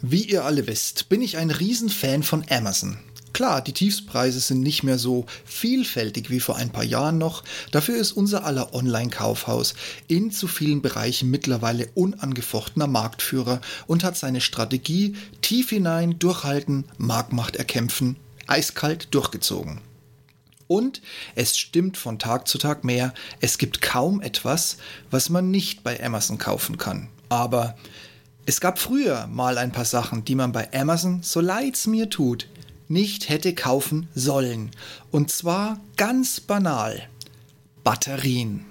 Wie ihr alle wisst, bin ich ein Riesenfan von Amazon. Klar, die Tiefspreise sind nicht mehr so vielfältig wie vor ein paar Jahren noch, dafür ist unser aller Online-Kaufhaus in zu vielen Bereichen mittlerweile unangefochtener Marktführer und hat seine Strategie tief hinein durchhalten, Marktmacht erkämpfen, eiskalt durchgezogen. Und es stimmt von Tag zu Tag mehr, es gibt kaum etwas, was man nicht bei Amazon kaufen kann. Aber es gab früher mal ein paar Sachen, die man bei Amazon, so leid's mir tut, nicht hätte kaufen sollen. Und zwar ganz banal. Batterien.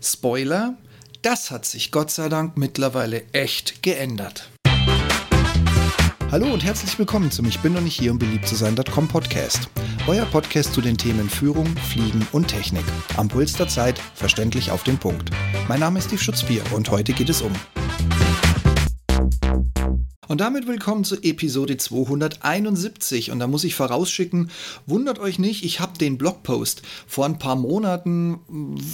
Spoiler, das hat sich Gott sei Dank mittlerweile echt geändert. Hallo und herzlich willkommen zum Ich bin noch nicht hier, um beliebt zu sein.com Podcast. Euer Podcast zu den Themen Führung, Fliegen und Technik. Am Puls der Zeit, verständlich auf den Punkt. Mein Name ist Steve Schutzbier und heute geht es um und damit willkommen zu Episode 271. Und da muss ich vorausschicken, wundert euch nicht, ich habe den Blogpost vor ein paar Monaten,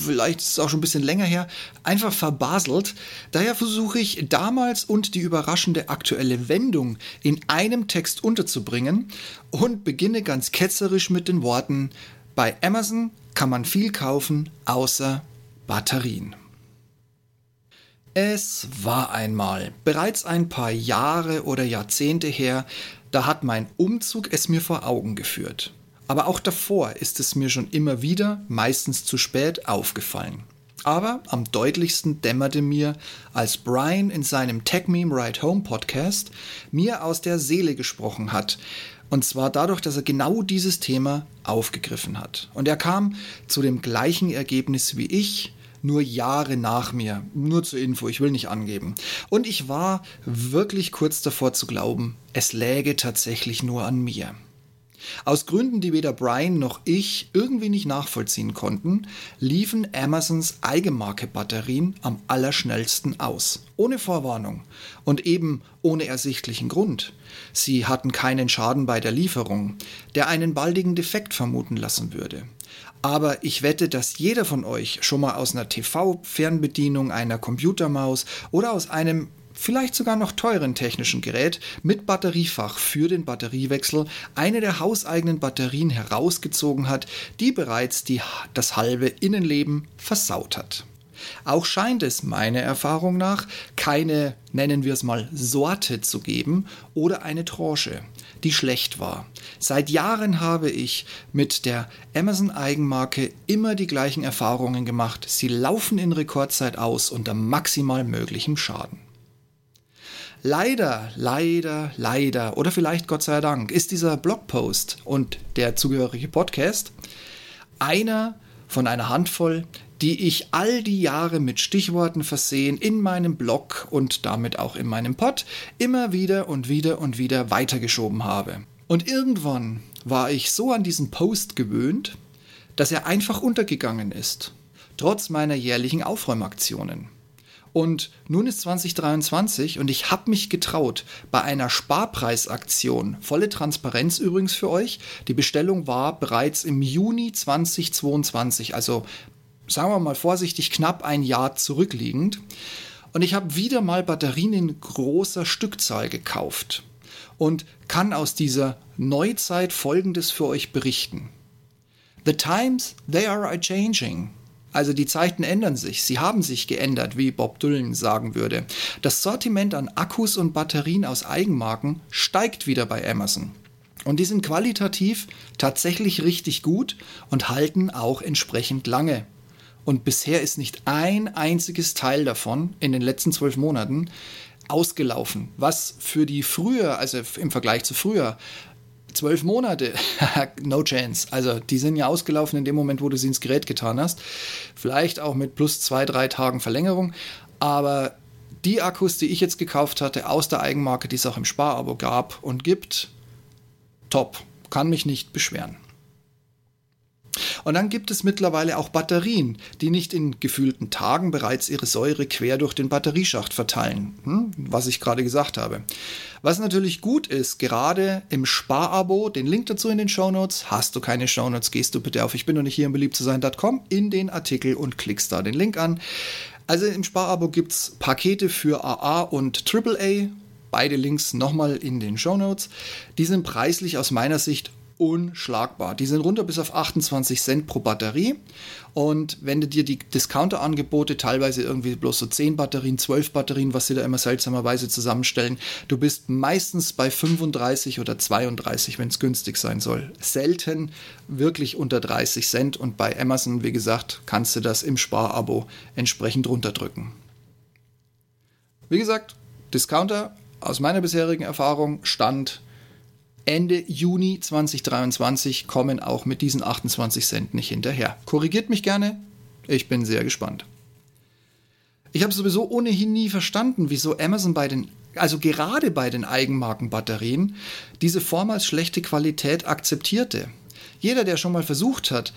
vielleicht ist es auch schon ein bisschen länger her, einfach verbaselt. Daher versuche ich damals und die überraschende aktuelle Wendung in einem Text unterzubringen und beginne ganz ketzerisch mit den Worten, bei Amazon kann man viel kaufen, außer Batterien. Es war einmal, bereits ein paar Jahre oder Jahrzehnte her, da hat mein Umzug es mir vor Augen geführt. Aber auch davor ist es mir schon immer wieder, meistens zu spät, aufgefallen. Aber am deutlichsten dämmerte mir, als Brian in seinem Tech Meme Ride Home Podcast mir aus der Seele gesprochen hat. Und zwar dadurch, dass er genau dieses Thema aufgegriffen hat. Und er kam zu dem gleichen Ergebnis wie ich, nur Jahre nach mir. Nur zur Info, ich will nicht angeben. Und ich war wirklich kurz davor zu glauben, es läge tatsächlich nur an mir. Aus Gründen, die weder Brian noch ich irgendwie nicht nachvollziehen konnten, liefen Amazons Eigenmarke-Batterien am allerschnellsten aus. Ohne Vorwarnung und eben ohne ersichtlichen Grund. Sie hatten keinen Schaden bei der Lieferung, der einen baldigen Defekt vermuten lassen würde. Aber ich wette, dass jeder von euch schon mal aus einer TV-Fernbedienung, einer Computermaus oder aus einem vielleicht sogar noch teuren technischen Gerät mit Batteriefach für den Batteriewechsel eine der hauseigenen Batterien herausgezogen hat, die bereits die, das halbe Innenleben versaut hat. Auch scheint es meiner Erfahrung nach keine, nennen wir es mal, Sorte zu geben oder eine Tranche die schlecht war. Seit Jahren habe ich mit der Amazon Eigenmarke immer die gleichen Erfahrungen gemacht. Sie laufen in Rekordzeit aus unter maximal möglichem Schaden. Leider, leider, leider oder vielleicht Gott sei Dank ist dieser Blogpost und der zugehörige Podcast einer von einer Handvoll, die ich all die Jahre mit Stichworten versehen in meinem Blog und damit auch in meinem Pod immer wieder und wieder und wieder weitergeschoben habe. Und irgendwann war ich so an diesen Post gewöhnt, dass er einfach untergegangen ist, trotz meiner jährlichen Aufräumaktionen. Und nun ist 2023 und ich habe mich getraut, bei einer Sparpreisaktion, volle Transparenz übrigens für euch, die Bestellung war bereits im Juni 2022, also sagen wir mal vorsichtig, knapp ein Jahr zurückliegend. Und ich habe wieder mal Batterien in großer Stückzahl gekauft und kann aus dieser Neuzeit Folgendes für euch berichten. The times, they are a changing. Also die Zeiten ändern sich, sie haben sich geändert, wie Bob Dylan sagen würde. Das Sortiment an Akkus und Batterien aus Eigenmarken steigt wieder bei Amazon. Und die sind qualitativ tatsächlich richtig gut und halten auch entsprechend lange. Und bisher ist nicht ein einziges Teil davon in den letzten zwölf Monaten ausgelaufen. Was für die früher, also im Vergleich zu früher, zwölf Monate, no chance. Also die sind ja ausgelaufen in dem Moment, wo du sie ins Gerät getan hast. Vielleicht auch mit plus zwei, drei Tagen Verlängerung. Aber die Akkus, die ich jetzt gekauft hatte, aus der Eigenmarke, die es auch im Sparabo gab und gibt, top. Kann mich nicht beschweren. Und dann gibt es mittlerweile auch Batterien, die nicht in gefühlten Tagen bereits ihre Säure quer durch den Batterieschacht verteilen, hm? was ich gerade gesagt habe. Was natürlich gut ist, gerade im Sparabo, den Link dazu in den Shownotes. Hast du keine Shownotes, gehst du bitte auf ich bin noch nicht hier im beliebt zu sein.com in den Artikel und klickst da den Link an. Also im Sparabo gibt es Pakete für AA und AAA beide Links nochmal in den Show Notes. Die sind preislich aus meiner Sicht unschlagbar. Die sind runter bis auf 28 Cent pro Batterie. Und wenn du dir die Discounter-Angebote, teilweise irgendwie bloß so 10 Batterien, 12 Batterien, was sie da immer seltsamerweise zusammenstellen, du bist meistens bei 35 oder 32, wenn es günstig sein soll. Selten wirklich unter 30 Cent. Und bei Amazon, wie gesagt, kannst du das im Sparabo entsprechend runterdrücken. Wie gesagt, Discounter aus meiner bisherigen Erfahrung stand Ende Juni 2023 kommen auch mit diesen 28 Cent nicht hinterher. Korrigiert mich gerne, ich bin sehr gespannt. Ich habe sowieso ohnehin nie verstanden, wieso Amazon bei den, also gerade bei den Eigenmarkenbatterien, diese vormals schlechte Qualität akzeptierte. Jeder, der schon mal versucht hat,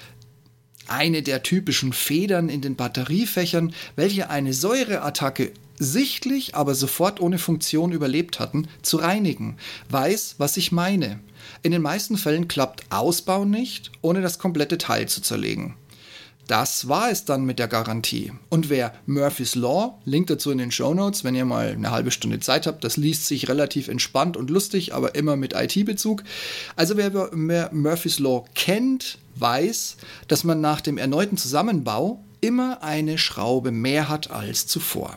eine der typischen Federn in den Batteriefächern, welche eine Säureattacke sichtlich, aber sofort ohne Funktion überlebt hatten, zu reinigen, weiß, was ich meine. In den meisten Fällen klappt Ausbau nicht, ohne das komplette Teil zu zerlegen. Das war es dann mit der Garantie. Und wer Murphy's Law, Link dazu in den Show Notes, wenn ihr mal eine halbe Stunde Zeit habt, das liest sich relativ entspannt und lustig, aber immer mit IT-Bezug. Also wer, Murphy's Law kennt, weiß, dass man nach dem erneuten Zusammenbau immer eine Schraube mehr hat als zuvor.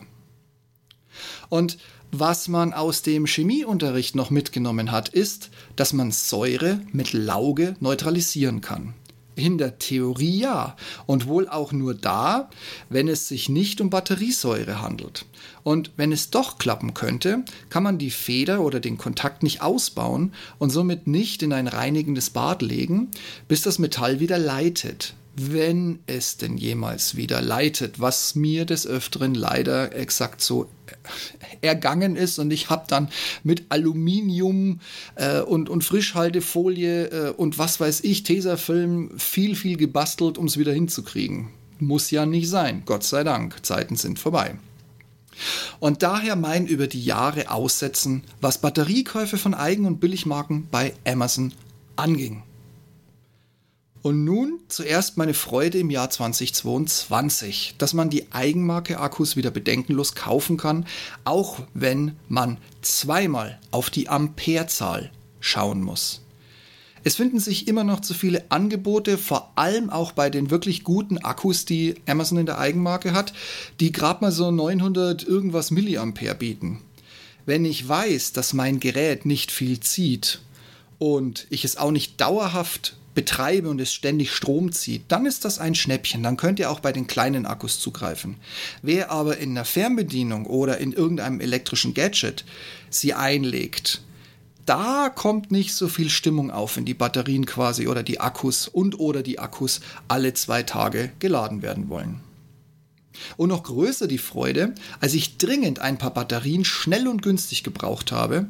Und was man aus dem Chemieunterricht noch mitgenommen hat, ist, dass man Säure mit Lauge neutralisieren kann. In der Theorie ja. Und wohl auch nur da, wenn es sich nicht um Batteriesäure handelt. Und wenn es doch klappen könnte, kann man die Feder oder den Kontakt nicht ausbauen und somit nicht in ein reinigendes Bad legen, bis das Metall wieder leitet wenn es denn jemals wieder leitet, was mir des Öfteren leider exakt so ergangen ist und ich habe dann mit Aluminium äh, und, und Frischhaltefolie äh, und was weiß ich, Tesafilm viel, viel gebastelt, um es wieder hinzukriegen. Muss ja nicht sein, Gott sei Dank, Zeiten sind vorbei. Und daher mein über die Jahre Aussetzen, was Batteriekäufe von Eigen- und Billigmarken bei Amazon anging. Und nun zuerst meine Freude im Jahr 2022, dass man die Eigenmarke Akkus wieder bedenkenlos kaufen kann, auch wenn man zweimal auf die Amperezahl schauen muss. Es finden sich immer noch zu viele Angebote, vor allem auch bei den wirklich guten Akkus, die Amazon in der Eigenmarke hat, die gerade mal so 900 irgendwas Milliampere bieten. Wenn ich weiß, dass mein Gerät nicht viel zieht und ich es auch nicht dauerhaft betreibe und es ständig Strom zieht, dann ist das ein Schnäppchen. Dann könnt ihr auch bei den kleinen Akkus zugreifen. Wer aber in einer Fernbedienung oder in irgendeinem elektrischen Gadget sie einlegt, da kommt nicht so viel Stimmung auf, wenn die Batterien quasi oder die Akkus und oder die Akkus alle zwei Tage geladen werden wollen. Und noch größer die Freude, als ich dringend ein paar Batterien schnell und günstig gebraucht habe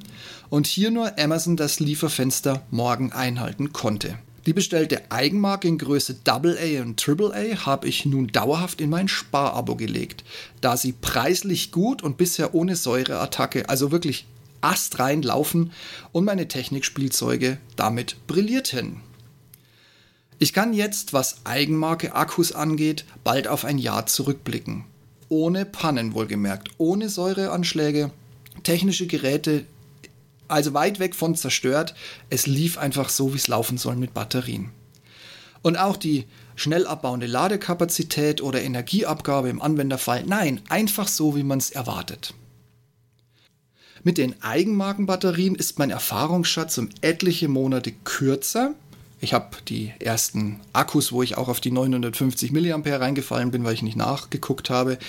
und hier nur Amazon das Lieferfenster morgen einhalten konnte. Die bestellte Eigenmarke in Größe AA und AAA habe ich nun dauerhaft in mein Sparabo gelegt, da sie preislich gut und bisher ohne Säureattacke, also wirklich astrein laufen und meine Technikspielzeuge damit brillierten. Ich kann jetzt, was Eigenmarke Akkus angeht, bald auf ein Jahr zurückblicken. Ohne Pannen wohlgemerkt, ohne Säureanschläge, technische Geräte, also weit weg von zerstört. Es lief einfach so, wie es laufen soll mit Batterien. Und auch die schnell abbauende Ladekapazität oder Energieabgabe im Anwenderfall, nein, einfach so, wie man es erwartet. Mit den Eigenmarkenbatterien ist mein Erfahrungsschatz um etliche Monate kürzer. Ich habe die ersten Akkus, wo ich auch auf die 950 mAh reingefallen bin, weil ich nicht nachgeguckt habe,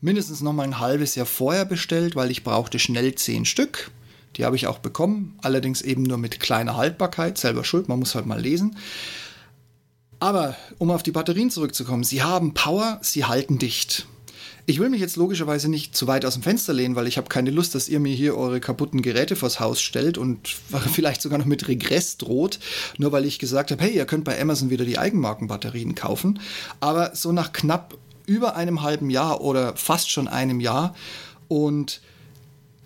mindestens noch mal ein halbes Jahr vorher bestellt, weil ich brauchte schnell 10 Stück. Die habe ich auch bekommen, allerdings eben nur mit kleiner Haltbarkeit, selber schuld, man muss halt mal lesen. Aber um auf die Batterien zurückzukommen, sie haben Power, sie halten dicht. Ich will mich jetzt logischerweise nicht zu weit aus dem Fenster lehnen, weil ich habe keine Lust, dass ihr mir hier eure kaputten Geräte vors Haus stellt und vielleicht sogar noch mit Regress droht, nur weil ich gesagt habe, hey, ihr könnt bei Amazon wieder die Eigenmarkenbatterien kaufen. Aber so nach knapp über einem halben Jahr oder fast schon einem Jahr und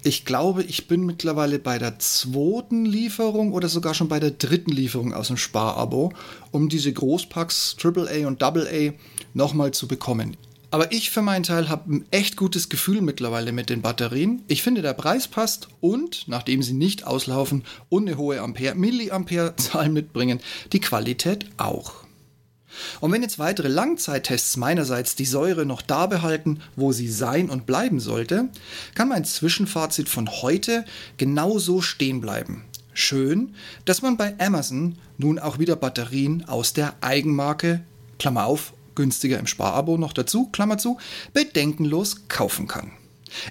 ich glaube, ich bin mittlerweile bei der zweiten Lieferung oder sogar schon bei der dritten Lieferung aus dem Sparabo, um diese Großpacks AAA und AA nochmal zu bekommen. Aber ich für meinen Teil habe ein echt gutes Gefühl mittlerweile mit den Batterien. Ich finde, der Preis passt und, nachdem sie nicht auslaufen und eine hohe Ampere, Milliampere-Zahl mitbringen, die Qualität auch. Und wenn jetzt weitere Langzeittests meinerseits die Säure noch da behalten, wo sie sein und bleiben sollte, kann mein Zwischenfazit von heute genauso stehen bleiben. Schön, dass man bei Amazon nun auch wieder Batterien aus der Eigenmarke, Klammer auf, günstiger im Sparabo noch dazu, Klammer zu, bedenkenlos kaufen kann.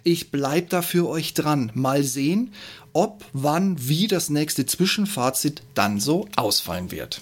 Ich bleib da für euch dran. Mal sehen, ob, wann, wie das nächste Zwischenfazit dann so ausfallen wird.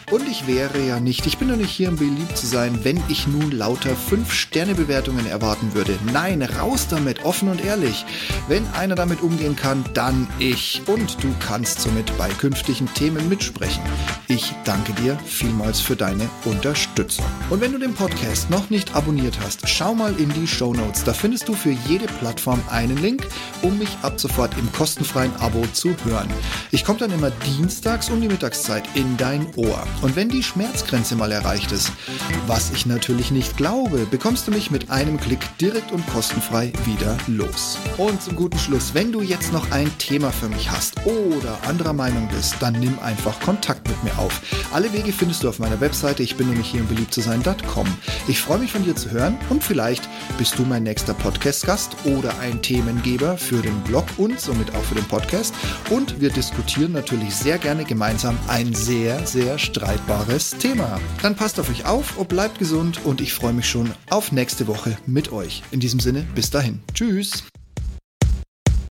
Und ich wäre ja nicht, ich bin doch nicht hier, um beliebt zu sein, wenn ich nun lauter 5-Sterne-Bewertungen erwarten würde. Nein, raus damit, offen und ehrlich. Wenn einer damit umgehen kann, dann ich. Und du kannst somit bei künftigen Themen mitsprechen. Ich danke dir vielmals für deine Unterstützung. Und wenn du den Podcast noch nicht abonniert hast, schau mal in die Show Notes. Da findest du für jede Plattform einen Link, um mich ab sofort im kostenfreien Abo zu hören. Ich komme dann immer dienstags um die Mittagszeit in dein Ohr. Und wenn die Schmerzgrenze mal erreicht ist, was ich natürlich nicht glaube, bekommst du mich mit einem Klick direkt und kostenfrei wieder los. Und zum guten Schluss, wenn du jetzt noch ein Thema für mich hast oder anderer Meinung bist, dann nimm einfach Kontakt mit mir auf. Alle Wege findest du auf meiner Webseite, ich bin nämlich hier um beliebt zu sein.com. Ich freue mich von dir zu hören und vielleicht bist du mein nächster Podcast-Gast oder ein Themengeber für den Blog und somit auch für den Podcast. Und wir diskutieren natürlich sehr gerne gemeinsam ein sehr, sehr streitbares Thema. Dann passt auf euch auf und bleibt gesund und ich freue mich schon auf nächste Woche mit euch. In diesem Sinne, bis dahin. Tschüss.